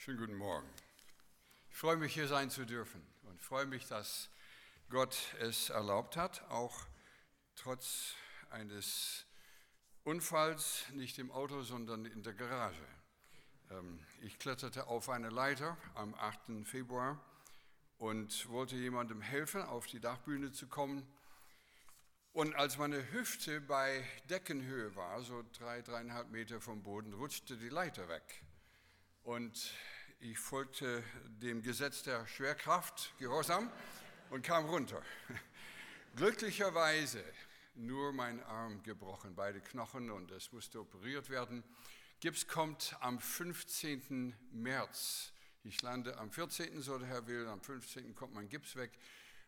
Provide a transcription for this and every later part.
Schönen guten Morgen. Ich freue mich, hier sein zu dürfen und freue mich, dass Gott es erlaubt hat, auch trotz eines Unfalls, nicht im Auto, sondern in der Garage. Ähm, ich kletterte auf eine Leiter am 8. Februar und wollte jemandem helfen, auf die Dachbühne zu kommen. Und als meine Hüfte bei Deckenhöhe war, so drei, dreieinhalb Meter vom Boden, rutschte die Leiter weg. Und ich folgte dem Gesetz der Schwerkraft, Gehorsam, und kam runter. Glücklicherweise nur mein Arm gebrochen, beide Knochen, und es musste operiert werden. Gips kommt am 15. März. Ich lande am 14., so der Herr will, am 15. kommt mein Gips weg.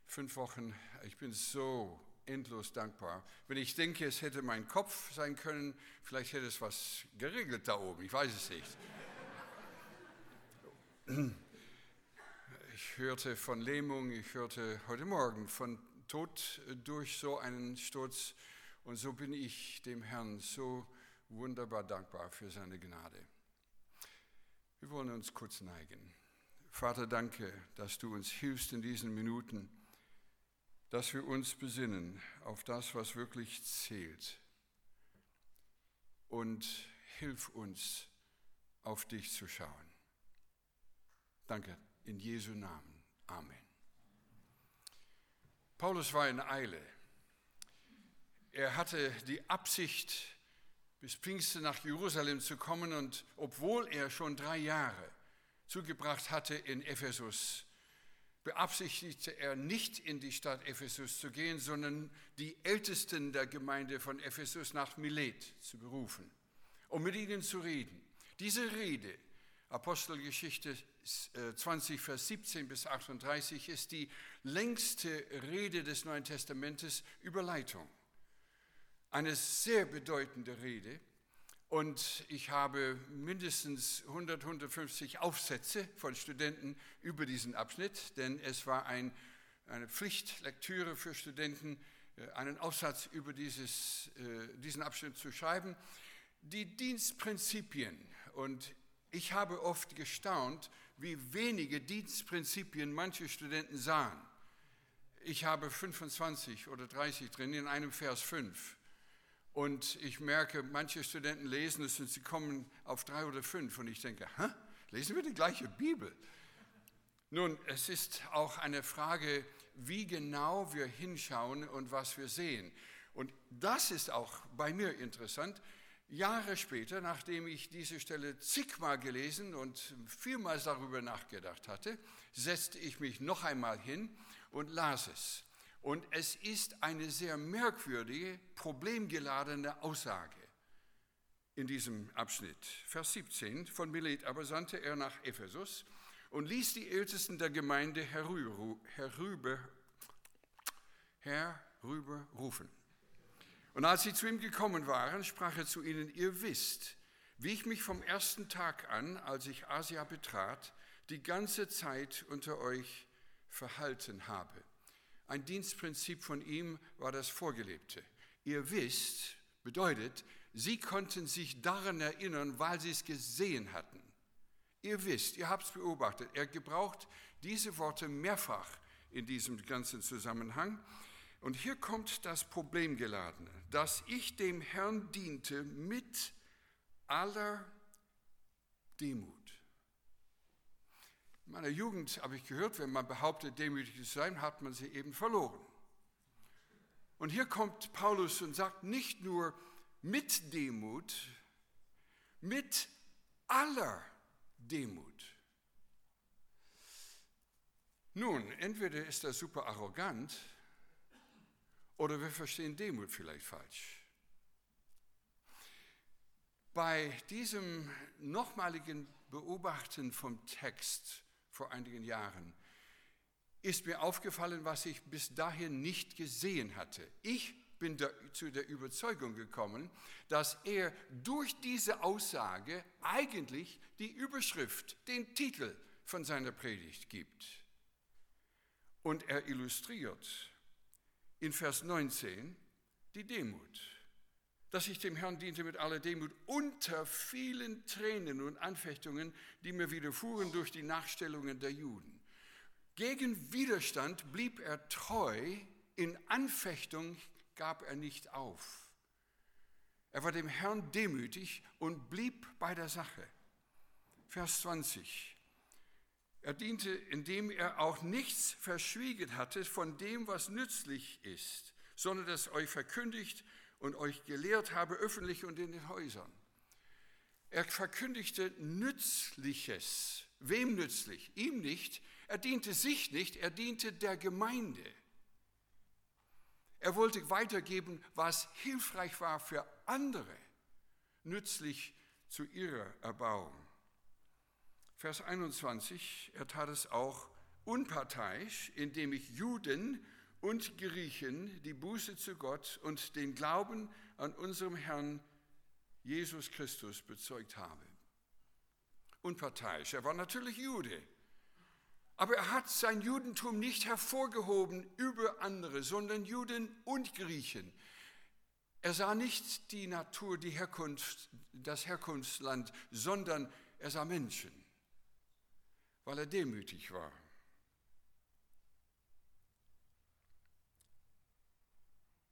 Fünf Wochen. Ich bin so endlos dankbar. Wenn ich denke, es hätte mein Kopf sein können, vielleicht hätte es was geregelt da oben, ich weiß es nicht. Ich hörte von Lähmung, ich hörte heute Morgen von Tod durch so einen Sturz und so bin ich dem Herrn so wunderbar dankbar für seine Gnade. Wir wollen uns kurz neigen. Vater, danke, dass du uns hilfst in diesen Minuten, dass wir uns besinnen auf das, was wirklich zählt. Und hilf uns, auf dich zu schauen. Danke, in Jesu Namen. Amen. Paulus war in Eile. Er hatte die Absicht, bis Pfingsten nach Jerusalem zu kommen und obwohl er schon drei Jahre zugebracht hatte in Ephesus, beabsichtigte er nicht in die Stadt Ephesus zu gehen, sondern die Ältesten der Gemeinde von Ephesus nach Milet zu berufen, um mit ihnen zu reden. Diese Rede Apostelgeschichte 20, äh, Vers 17 bis 38 ist die längste Rede des Neuen Testamentes über Leitung. Eine sehr bedeutende Rede. Und ich habe mindestens 100, 150 Aufsätze von Studenten über diesen Abschnitt, denn es war ein, eine Pflichtlektüre für Studenten, äh, einen Aufsatz über dieses, äh, diesen Abschnitt zu schreiben. Die Dienstprinzipien und ich habe oft gestaunt, wie wenige Dienstprinzipien manche Studenten sahen. Ich habe 25 oder 30 drin, in einem Vers 5. Und ich merke, manche Studenten lesen es und sie kommen auf drei oder fünf. Und ich denke, Hä? lesen wir die gleiche Bibel? Nun, es ist auch eine Frage, wie genau wir hinschauen und was wir sehen. Und das ist auch bei mir interessant. Jahre später, nachdem ich diese Stelle zigmal gelesen und vielmals darüber nachgedacht hatte, setzte ich mich noch einmal hin und las es. Und es ist eine sehr merkwürdige, problemgeladene Aussage in diesem Abschnitt. Vers 17 von Milet aber sandte er nach Ephesus und ließ die Ältesten der Gemeinde herüber, herüber, herüber rufen. Und als sie zu ihm gekommen waren, sprach er zu ihnen, ihr wisst, wie ich mich vom ersten Tag an, als ich Asia betrat, die ganze Zeit unter euch verhalten habe. Ein Dienstprinzip von ihm war das Vorgelebte. Ihr wisst, bedeutet, sie konnten sich daran erinnern, weil sie es gesehen hatten. Ihr wisst, ihr habt es beobachtet, er gebraucht diese Worte mehrfach in diesem ganzen Zusammenhang. Und hier kommt das Problemgeladene, dass ich dem Herrn diente mit aller Demut. In meiner Jugend habe ich gehört, wenn man behauptet, demütig zu sein, hat man sie eben verloren. Und hier kommt Paulus und sagt nicht nur mit Demut, mit aller Demut. Nun, entweder ist er super arrogant, oder wir verstehen Demut vielleicht falsch. Bei diesem nochmaligen Beobachten vom Text vor einigen Jahren ist mir aufgefallen, was ich bis dahin nicht gesehen hatte. Ich bin der, zu der Überzeugung gekommen, dass er durch diese Aussage eigentlich die Überschrift, den Titel von seiner Predigt gibt. Und er illustriert in Vers 19 die Demut. dass ich dem Herrn diente mit aller Demut unter vielen Tränen und Anfechtungen, die mir widerfuhren durch die Nachstellungen der Juden. Gegen Widerstand blieb er treu, in Anfechtung gab er nicht auf. Er war dem Herrn demütig und blieb bei der Sache. Vers 20. Er diente, indem er auch nichts verschwiegen hatte von dem, was nützlich ist, sondern das euch verkündigt und euch gelehrt habe, öffentlich und in den Häusern. Er verkündigte Nützliches. Wem nützlich? Ihm nicht. Er diente sich nicht, er diente der Gemeinde. Er wollte weitergeben, was hilfreich war für andere, nützlich zu ihrer Erbauung. Vers 21, er tat es auch unparteiisch, indem ich Juden und Griechen die Buße zu Gott und den Glauben an unserem Herrn Jesus Christus bezeugt habe. Unparteiisch, er war natürlich Jude, aber er hat sein Judentum nicht hervorgehoben über andere, sondern Juden und Griechen. Er sah nicht die Natur, die Herkunft, das Herkunftsland, sondern er sah Menschen, weil er demütig war.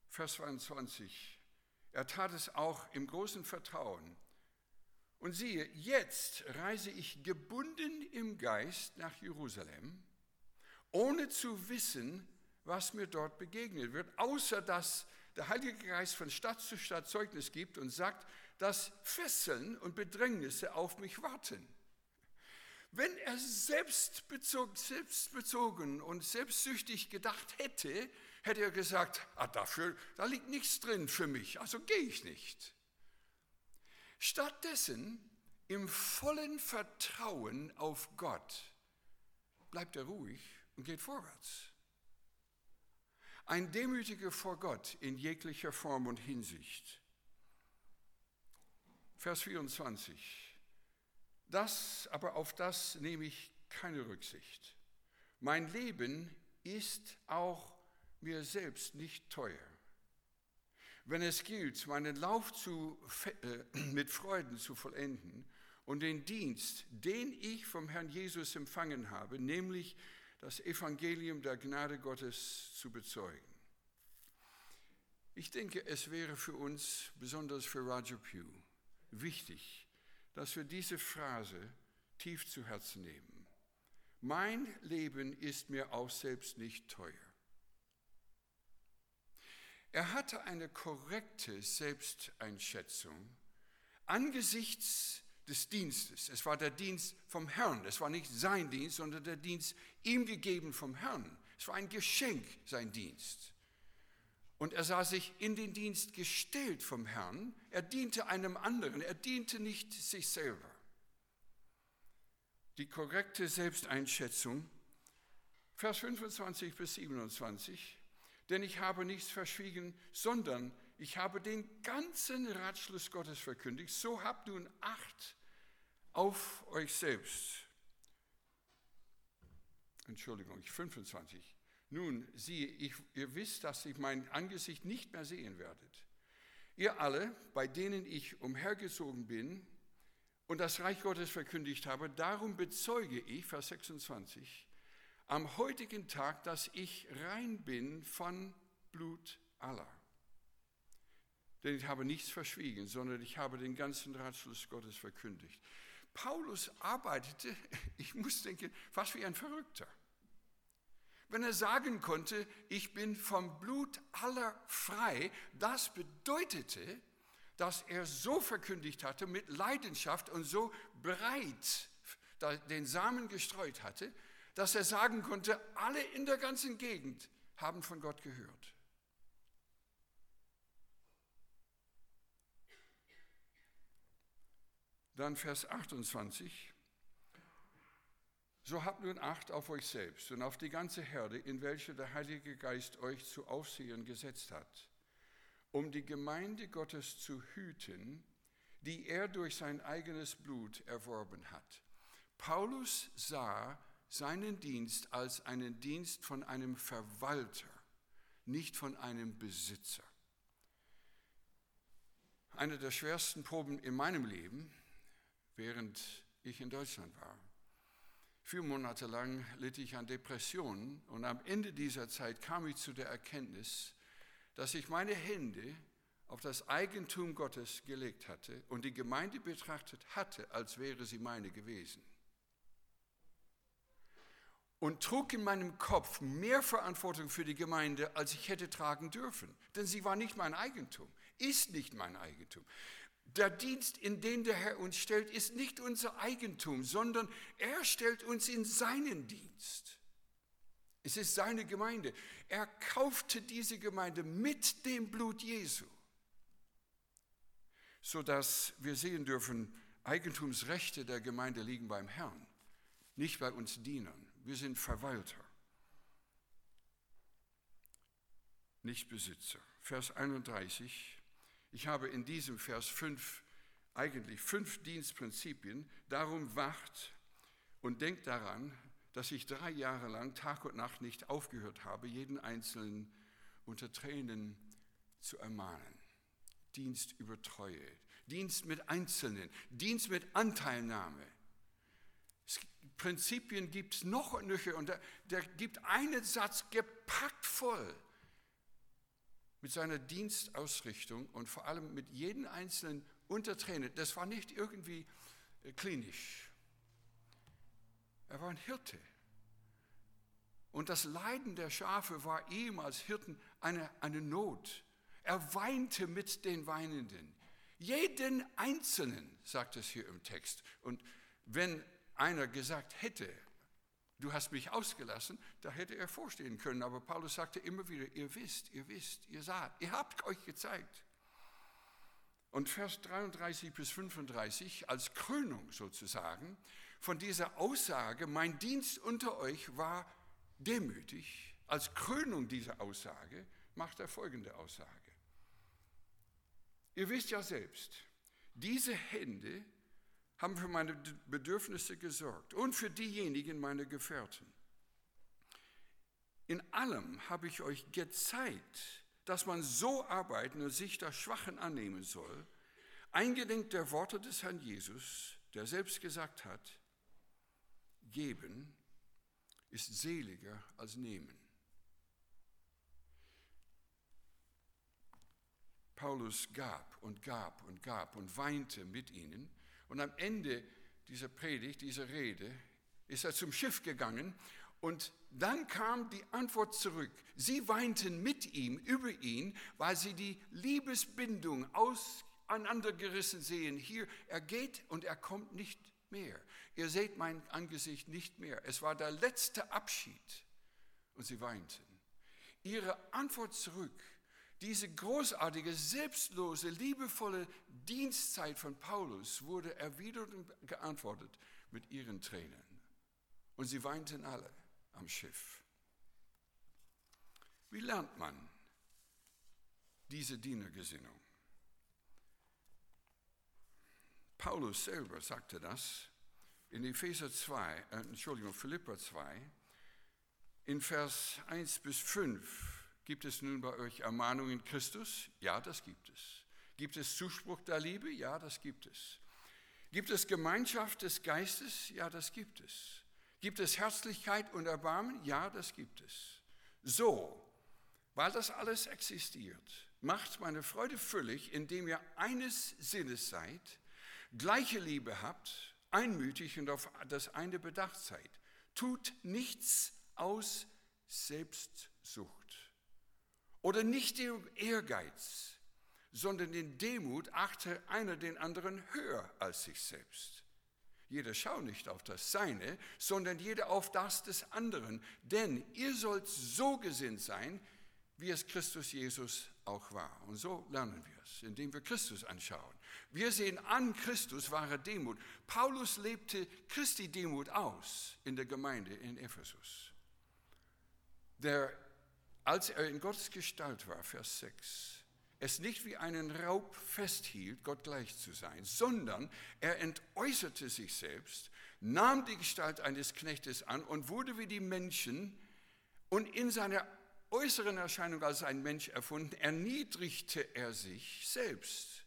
Vers 22. Er tat es auch im großen Vertrauen. Und siehe, jetzt reise ich gebunden im Geist nach Jerusalem, ohne zu wissen, was mir dort begegnet wird, außer dass der Heilige Geist von Stadt zu Stadt Zeugnis gibt und sagt, dass Fesseln und Bedrängnisse auf mich warten. Wenn er selbstbezogen, selbstbezogen und selbstsüchtig gedacht hätte, hätte er gesagt, ah, dafür, da liegt nichts drin für mich, also gehe ich nicht. Stattdessen im vollen Vertrauen auf Gott bleibt er ruhig und geht vorwärts. Ein Demütiger vor Gott in jeglicher Form und Hinsicht. Vers 24. Das, aber auf das nehme ich keine Rücksicht. Mein Leben ist auch mir selbst nicht teuer. Wenn es gilt, meinen Lauf zu, äh, mit Freuden zu vollenden und den Dienst, den ich vom Herrn Jesus empfangen habe, nämlich das Evangelium der Gnade Gottes zu bezeugen. Ich denke, es wäre für uns, besonders für Roger Pugh, wichtig, dass wir diese Phrase tief zu Herzen nehmen. Mein Leben ist mir auch selbst nicht teuer. Er hatte eine korrekte Selbsteinschätzung angesichts des Dienstes. Es war der Dienst vom Herrn. Es war nicht sein Dienst, sondern der Dienst ihm gegeben vom Herrn. Es war ein Geschenk, sein Dienst. Und er sah sich in den Dienst gestellt vom Herrn. Er diente einem anderen. Er diente nicht sich selber. Die korrekte Selbsteinschätzung, Vers 25 bis 27 denn ich habe nichts verschwiegen, sondern ich habe den ganzen Ratschluss Gottes verkündigt. So habt nun Acht auf euch selbst. Entschuldigung, 25. Nun, siehe, ich, ihr wisst, dass ich mein Angesicht nicht mehr sehen werdet. Ihr alle, bei denen ich umhergezogen bin und das Reich Gottes verkündigt habe, darum bezeuge ich, Vers 26, am heutigen Tag, dass ich rein bin von Blut aller. Denn ich habe nichts verschwiegen, sondern ich habe den ganzen Ratschluss Gottes verkündigt. Paulus arbeitete, ich muss denken, fast wie ein Verrückter. Wenn er sagen konnte, ich bin vom Blut aller frei, das bedeutete, dass er so verkündigt hatte mit Leidenschaft und so breit den Samen gestreut hatte, dass er sagen konnte, alle in der ganzen Gegend haben von Gott gehört. Dann Vers 28. So habt nun Acht auf euch selbst und auf die ganze Herde, in welche der Heilige Geist euch zu Aufsehern gesetzt hat, um die Gemeinde Gottes zu hüten, die er durch sein eigenes Blut erworben hat. Paulus sah seinen Dienst als einen Dienst von einem Verwalter, nicht von einem Besitzer. Eine der schwersten Proben in meinem Leben, während ich in Deutschland war. Vier Monate lang litt ich an Depressionen und am Ende dieser Zeit kam ich zu der Erkenntnis, dass ich meine Hände auf das Eigentum Gottes gelegt hatte und die Gemeinde betrachtet hatte, als wäre sie meine gewesen. Und trug in meinem Kopf mehr Verantwortung für die Gemeinde, als ich hätte tragen dürfen. Denn sie war nicht mein Eigentum, ist nicht mein Eigentum. Der Dienst, in den der Herr uns stellt, ist nicht unser Eigentum, sondern er stellt uns in seinen Dienst. Es ist seine Gemeinde. Er kaufte diese Gemeinde mit dem Blut Jesu, sodass wir sehen dürfen, Eigentumsrechte der Gemeinde liegen beim Herrn, nicht bei uns Dienern. Wir sind Verwalter, nicht Besitzer. Vers 31 ich habe in diesem Vers fünf, eigentlich fünf Dienstprinzipien. Darum wacht und denkt daran, dass ich drei Jahre lang Tag und Nacht nicht aufgehört habe, jeden Einzelnen unter Tränen zu ermahnen. Dienst über Treue, Dienst mit Einzelnen, Dienst mit Anteilnahme. Prinzipien gibt es noch und nöcher und der, der gibt einen Satz gepackt voll mit seiner Dienstausrichtung und vor allem mit jedem Einzelnen unter Tränen. Das war nicht irgendwie äh, klinisch. Er war ein Hirte. Und das Leiden der Schafe war ihm als Hirten eine, eine Not. Er weinte mit den Weinenden. Jeden Einzelnen, sagt es hier im Text. Und wenn einer gesagt hätte, du hast mich ausgelassen, da hätte er vorstehen können. Aber Paulus sagte immer wieder, ihr wisst, ihr wisst, ihr saht, ihr habt euch gezeigt. Und Vers 33 bis 35 als Krönung sozusagen von dieser Aussage, mein Dienst unter euch war demütig, als Krönung dieser Aussage macht er folgende Aussage. Ihr wisst ja selbst, diese Hände haben für meine Bedürfnisse gesorgt und für diejenigen meine Gefährten. In allem habe ich euch gezeigt, dass man so arbeiten und sich der Schwachen annehmen soll, eingedenk der Worte des Herrn Jesus, der selbst gesagt hat, geben ist seliger als nehmen. Paulus gab und gab und gab und weinte mit ihnen und am Ende dieser Predigt, dieser Rede, ist er zum Schiff gegangen und dann kam die Antwort zurück. Sie weinten mit ihm, über ihn, weil sie die Liebesbindung auseinandergerissen sehen. Hier, er geht und er kommt nicht mehr. Ihr seht mein Angesicht nicht mehr. Es war der letzte Abschied und sie weinten. Ihre Antwort zurück diese großartige, selbstlose, liebevolle Dienstzeit von Paulus wurde erwidert und geantwortet mit ihren Tränen. Und sie weinten alle am Schiff. Wie lernt man diese Dienergesinnung? Paulus selber sagte das in Epheser 2, äh, Entschuldigung, Philippa 2, in Vers 1 bis 5 Gibt es nun bei euch Ermahnung in Christus? Ja, das gibt es. Gibt es Zuspruch der Liebe? Ja, das gibt es. Gibt es Gemeinschaft des Geistes? Ja, das gibt es. Gibt es Herzlichkeit und Erbarmen? Ja, das gibt es. So, weil das alles existiert, macht meine Freude völlig, indem ihr eines Sinnes seid, gleiche Liebe habt, einmütig und auf das eine bedacht seid. Tut nichts aus Selbstsucht oder nicht im Ehrgeiz, sondern in Demut achte einer den anderen höher als sich selbst. Jeder schaut nicht auf das Seine, sondern jeder auf das des anderen. Denn ihr sollt so gesinnt sein, wie es Christus Jesus auch war. Und so lernen wir es, indem wir Christus anschauen. Wir sehen an Christus wahre Demut. Paulus lebte Christi Demut aus in der Gemeinde in Ephesus. Der als er in Gottes Gestalt war, Vers 6, es nicht wie einen Raub festhielt, Gott gleich zu sein, sondern er entäußerte sich selbst, nahm die Gestalt eines Knechtes an und wurde wie die Menschen und in seiner äußeren Erscheinung als ein Mensch erfunden, erniedrigte er sich selbst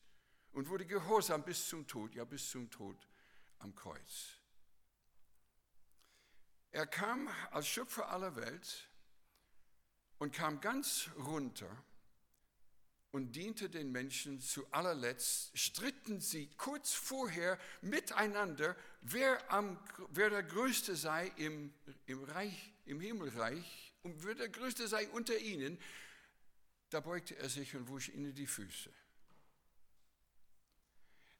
und wurde gehorsam bis zum Tod, ja bis zum Tod am Kreuz. Er kam als Schöpfer aller Welt und kam ganz runter und diente den Menschen zu allerletzt, stritten sie kurz vorher miteinander, wer, am, wer der Größte sei im, im, Reich, im Himmelreich und wer der Größte sei unter ihnen. Da beugte er sich und wusch ihnen die Füße.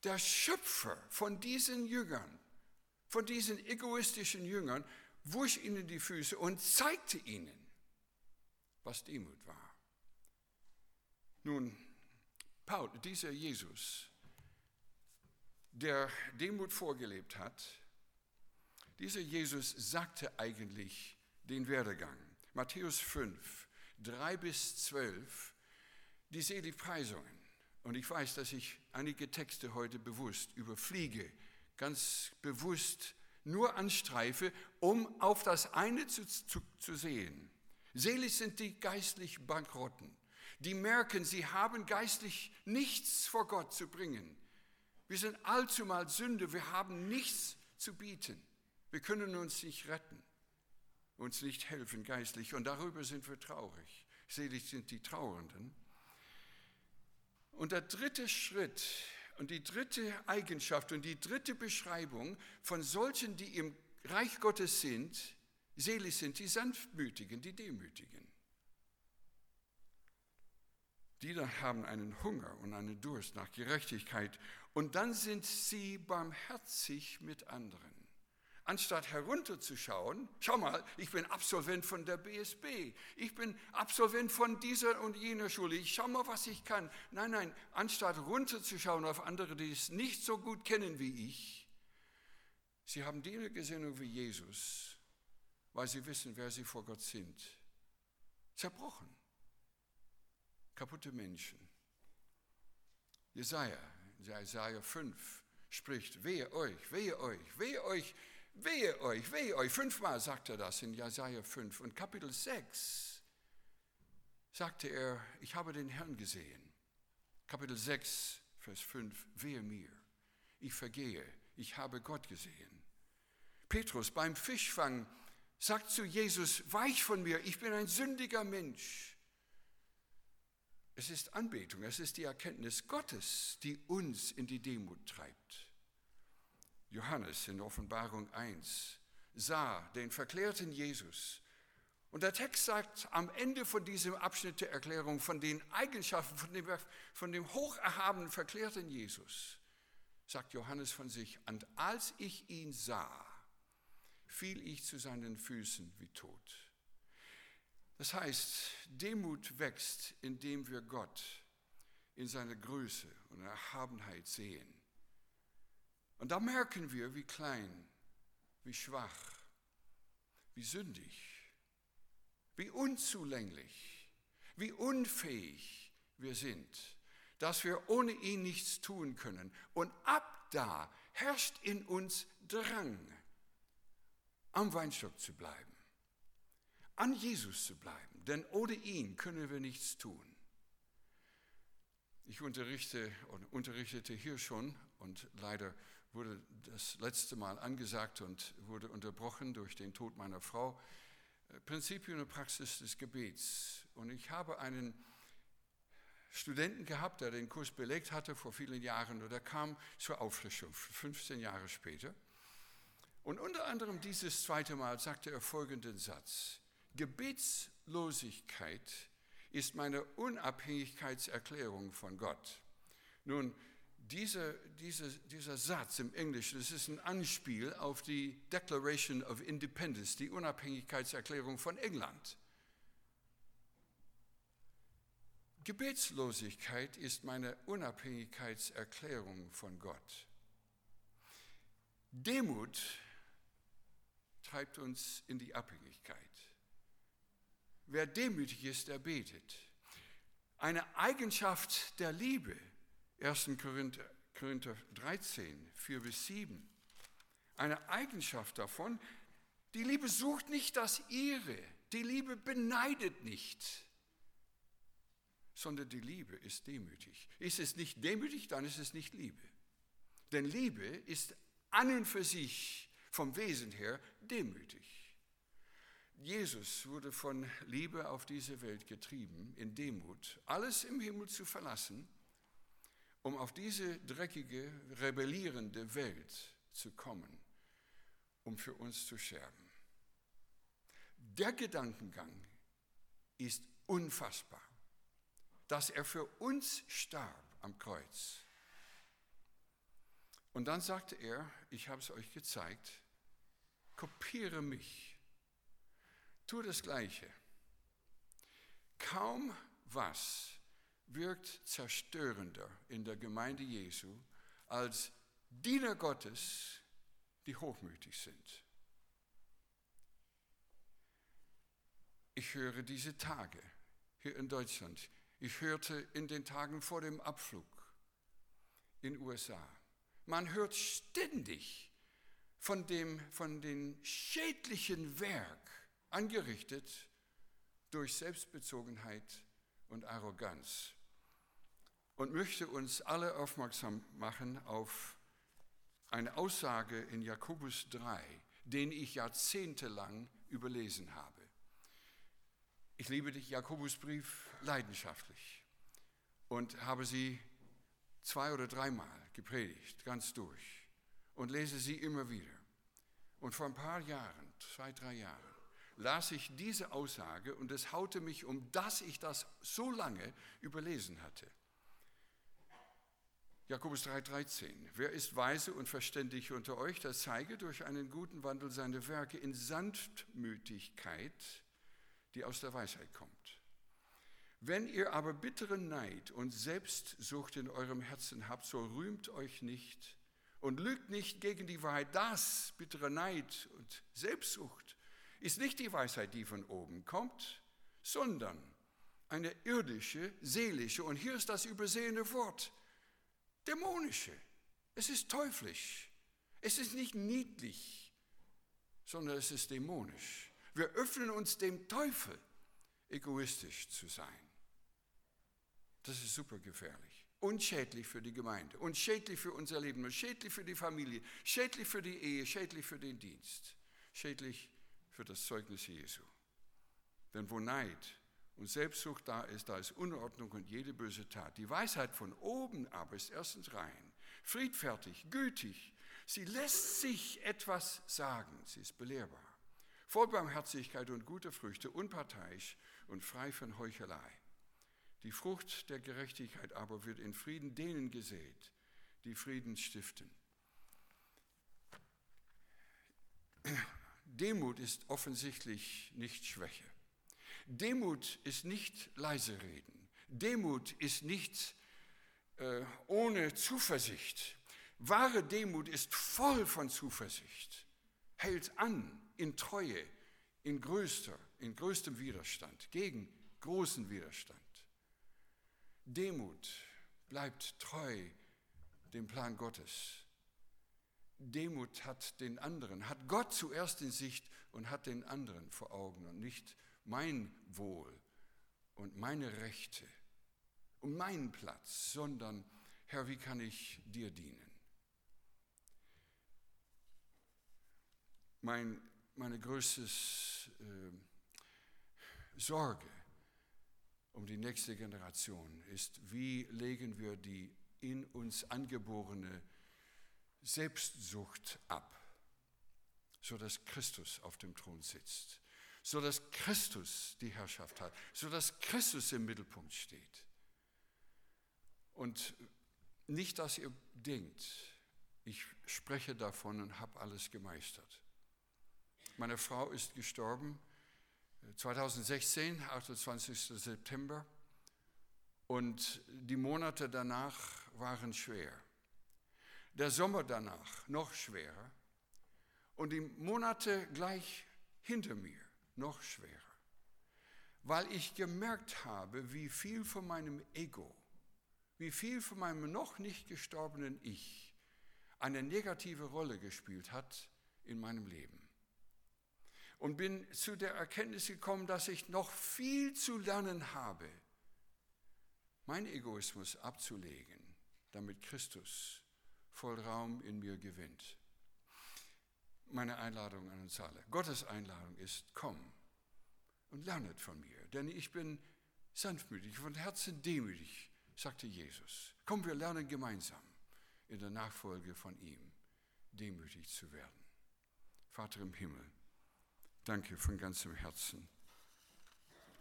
Der Schöpfer von diesen Jüngern, von diesen egoistischen Jüngern, wusch ihnen die Füße und zeigte ihnen, was Demut war. Nun, Paul, dieser Jesus, der Demut vorgelebt hat, dieser Jesus sagte eigentlich den Werdegang. Matthäus 5, 3 bis 12, die Seligpreisungen. Und ich weiß, dass ich einige Texte heute bewusst überfliege, ganz bewusst nur anstreife, um auf das eine zu, zu, zu sehen. Selig sind die geistlich Bankrotten die merken, sie haben geistlich nichts vor Gott zu bringen. Wir sind allzumal Sünde, wir haben nichts zu bieten. Wir können uns nicht retten, uns nicht helfen geistlich und darüber sind wir traurig. Selig sind die Trauernden. Und der dritte Schritt und die dritte Eigenschaft und die dritte Beschreibung von solchen, die im Reich Gottes sind, selig sind die Sanftmütigen, die Demütigen. Die haben einen Hunger und einen Durst nach Gerechtigkeit und dann sind sie barmherzig mit anderen. Anstatt herunterzuschauen, schau mal, ich bin Absolvent von der BSB, ich bin Absolvent von dieser und jener Schule, ich schau mal, was ich kann. Nein, nein, anstatt runterzuschauen auf andere, die es nicht so gut kennen wie ich, sie haben die Gesinnung wie Jesus, weil sie wissen, wer sie vor Gott sind. Zerbrochen kaputte Menschen. Jesaja, Jesaja 5 spricht, wehe euch, wehe euch, wehe euch, wehe euch, wehe euch. Fünfmal sagt er das in Jesaja 5. Und Kapitel 6 sagte er, ich habe den Herrn gesehen. Kapitel 6, Vers 5, wehe mir, ich vergehe, ich habe Gott gesehen. Petrus beim Fischfang sagt zu Jesus, weich von mir, ich bin ein sündiger Mensch. Es ist Anbetung, es ist die Erkenntnis Gottes, die uns in die Demut treibt. Johannes in Offenbarung 1 sah den verklärten Jesus. Und der Text sagt am Ende von diesem Abschnitt der Erklärung von den Eigenschaften von dem, von dem hocherhabenen, verklärten Jesus, sagt Johannes von sich, und als ich ihn sah, fiel ich zu seinen Füßen wie tot. Das heißt, Demut wächst, indem wir Gott in seiner Größe und Erhabenheit sehen. Und da merken wir, wie klein, wie schwach, wie sündig, wie unzulänglich, wie unfähig wir sind, dass wir ohne ihn nichts tun können. Und ab da herrscht in uns Drang, am Weinstock zu bleiben an Jesus zu bleiben, denn ohne ihn können wir nichts tun. Ich unterrichte und unterrichtete hier schon und leider wurde das letzte Mal angesagt und wurde unterbrochen durch den Tod meiner Frau. Äh, Prinzipien und Praxis des Gebets. Und ich habe einen Studenten gehabt, der den Kurs belegt hatte vor vielen Jahren und er kam zur Auffrischung, 15 Jahre später. Und unter anderem dieses zweite Mal sagte er folgenden Satz. Gebetslosigkeit ist meine Unabhängigkeitserklärung von Gott. Nun, dieser, dieser, dieser Satz im Englischen, das ist ein Anspiel auf die Declaration of Independence, die Unabhängigkeitserklärung von England. Gebetslosigkeit ist meine Unabhängigkeitserklärung von Gott. Demut treibt uns in die Abhängigkeit. Wer demütig ist, der betet. Eine Eigenschaft der Liebe, 1. Korinther, Korinther 13, 4 bis 7. Eine Eigenschaft davon, die Liebe sucht nicht das ihre, die Liebe beneidet nicht. sondern die Liebe ist demütig. Ist es nicht demütig, dann ist es nicht Liebe. Denn Liebe ist an und für sich vom Wesen her demütig. Jesus wurde von Liebe auf diese Welt getrieben, in Demut, alles im Himmel zu verlassen, um auf diese dreckige, rebellierende Welt zu kommen, um für uns zu sterben. Der Gedankengang ist unfassbar, dass er für uns starb am Kreuz. Und dann sagte er, ich habe es euch gezeigt, kopiere mich, tu das Gleiche. Kaum was wirkt zerstörender in der Gemeinde Jesu als Diener Gottes, die hochmütig sind. Ich höre diese Tage hier in Deutschland. Ich hörte in den Tagen vor dem Abflug in USA. Man hört ständig von dem von den schädlichen Werk angerichtet durch Selbstbezogenheit und Arroganz und möchte uns alle aufmerksam machen auf eine Aussage in Jakobus 3, den ich jahrzehntelang überlesen habe. Ich liebe den Jakobusbrief leidenschaftlich und habe sie zwei oder dreimal gepredigt, ganz durch, und lese sie immer wieder. Und vor ein paar Jahren, zwei, drei Jahren, las ich diese Aussage und es haute mich um, dass ich das so lange überlesen hatte. Jakobus 3,13. Wer ist weise und verständig unter euch, der zeige durch einen guten Wandel seine Werke in Sanftmütigkeit die aus der Weisheit kommt. Wenn ihr aber bitteren Neid und Selbstsucht in eurem Herzen habt, so rühmt euch nicht und lügt nicht gegen die Wahrheit. Das, bittere Neid und Selbstsucht, ist nicht die Weisheit, die von oben kommt, sondern eine irdische, seelische, und hier ist das übersehene Wort, dämonische. Es ist teuflisch. Es ist nicht niedlich, sondern es ist dämonisch. Wir öffnen uns dem Teufel, egoistisch zu sein. Das ist super gefährlich. Unschädlich für die Gemeinde, unschädlich für unser Leben, schädlich für die Familie, schädlich für die Ehe, schädlich für den Dienst, schädlich für das Zeugnis Jesu. Denn wo Neid und Selbstsucht da ist, da ist Unordnung und jede böse Tat. Die Weisheit von oben aber ist erstens rein, friedfertig, gütig. Sie lässt sich etwas sagen, sie ist belehrbar voll Barmherzigkeit und gute Früchte, unparteiisch und frei von Heuchelei. Die Frucht der Gerechtigkeit aber wird in Frieden denen gesät, die Frieden stiften. Demut ist offensichtlich nicht Schwäche. Demut ist nicht leise reden. Demut ist nicht äh, ohne Zuversicht. Wahre Demut ist voll von Zuversicht, hält an, in Treue, in, größter, in größtem Widerstand, gegen großen Widerstand. Demut bleibt treu dem Plan Gottes. Demut hat den anderen, hat Gott zuerst in Sicht und hat den anderen vor Augen und nicht mein Wohl und meine Rechte und meinen Platz, sondern Herr, wie kann ich dir dienen? Mein meine größte äh, Sorge um die nächste Generation ist, wie legen wir die in uns angeborene Selbstsucht ab, sodass Christus auf dem Thron sitzt, sodass Christus die Herrschaft hat, sodass Christus im Mittelpunkt steht. Und nicht, dass ihr denkt, ich spreche davon und habe alles gemeistert. Meine Frau ist gestorben 2016, äh, 28. September. Und die Monate danach waren schwer. Der Sommer danach noch schwerer. Und die Monate gleich hinter mir noch schwerer. Weil ich gemerkt habe, wie viel von meinem Ego, wie viel von meinem noch nicht gestorbenen Ich eine negative Rolle gespielt hat in meinem Leben und bin zu der Erkenntnis gekommen, dass ich noch viel zu lernen habe, meinen Egoismus abzulegen, damit Christus voll Raum in mir gewinnt. Meine Einladung an uns alle, Gottes Einladung ist, komm und lernet von mir, denn ich bin sanftmütig, von Herzen demütig, sagte Jesus. Komm, wir lernen gemeinsam in der Nachfolge von ihm demütig zu werden. Vater im Himmel, danke von ganzem Herzen,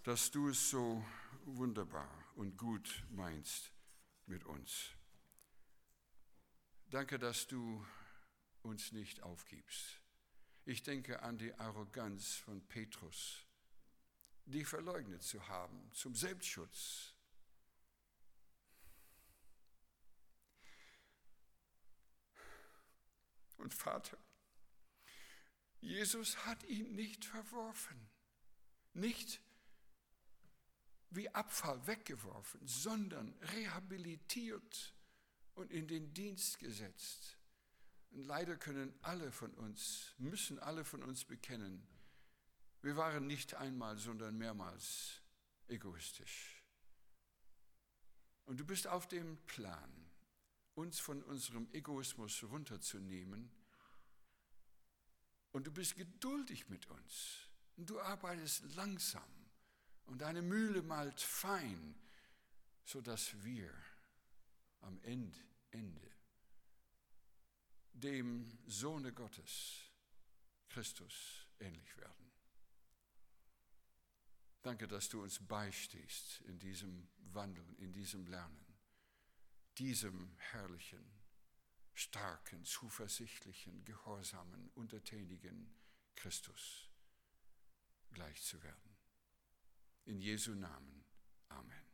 dass du es so wunderbar und gut meinst mit uns. Danke, dass du uns nicht aufgibst. Ich denke an die Arroganz von Petrus, die verleugnet zu haben zum Selbstschutz. Und Vater, Jesus hat ihn nicht verworfen, nicht wie Abfall weggeworfen, sondern rehabilitiert und in den Dienst gesetzt. Und leider können alle von uns, müssen alle von uns bekennen, wir waren nicht einmal, sondern mehrmals egoistisch. Und du bist auf dem Plan, uns von unserem Egoismus runterzunehmen. Und du bist geduldig mit uns. Und du arbeitest langsam. Und deine Mühle malt fein, sodass wir am Ende, Ende dem Sohne Gottes, Christus, ähnlich werden. Danke, dass du uns beistehst in diesem Wandeln, in diesem Lernen, diesem herrlichen, starken, zuversichtlichen, gehorsamen, untertänigen Christus gleich zu werden. In Jesu Namen. Amen.